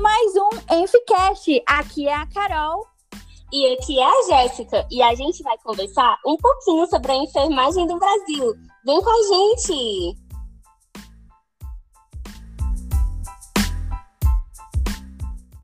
mais um Enficast. Aqui é a Carol. E aqui é a Jéssica. E a gente vai conversar um pouquinho sobre a enfermagem do Brasil. Vem com a gente!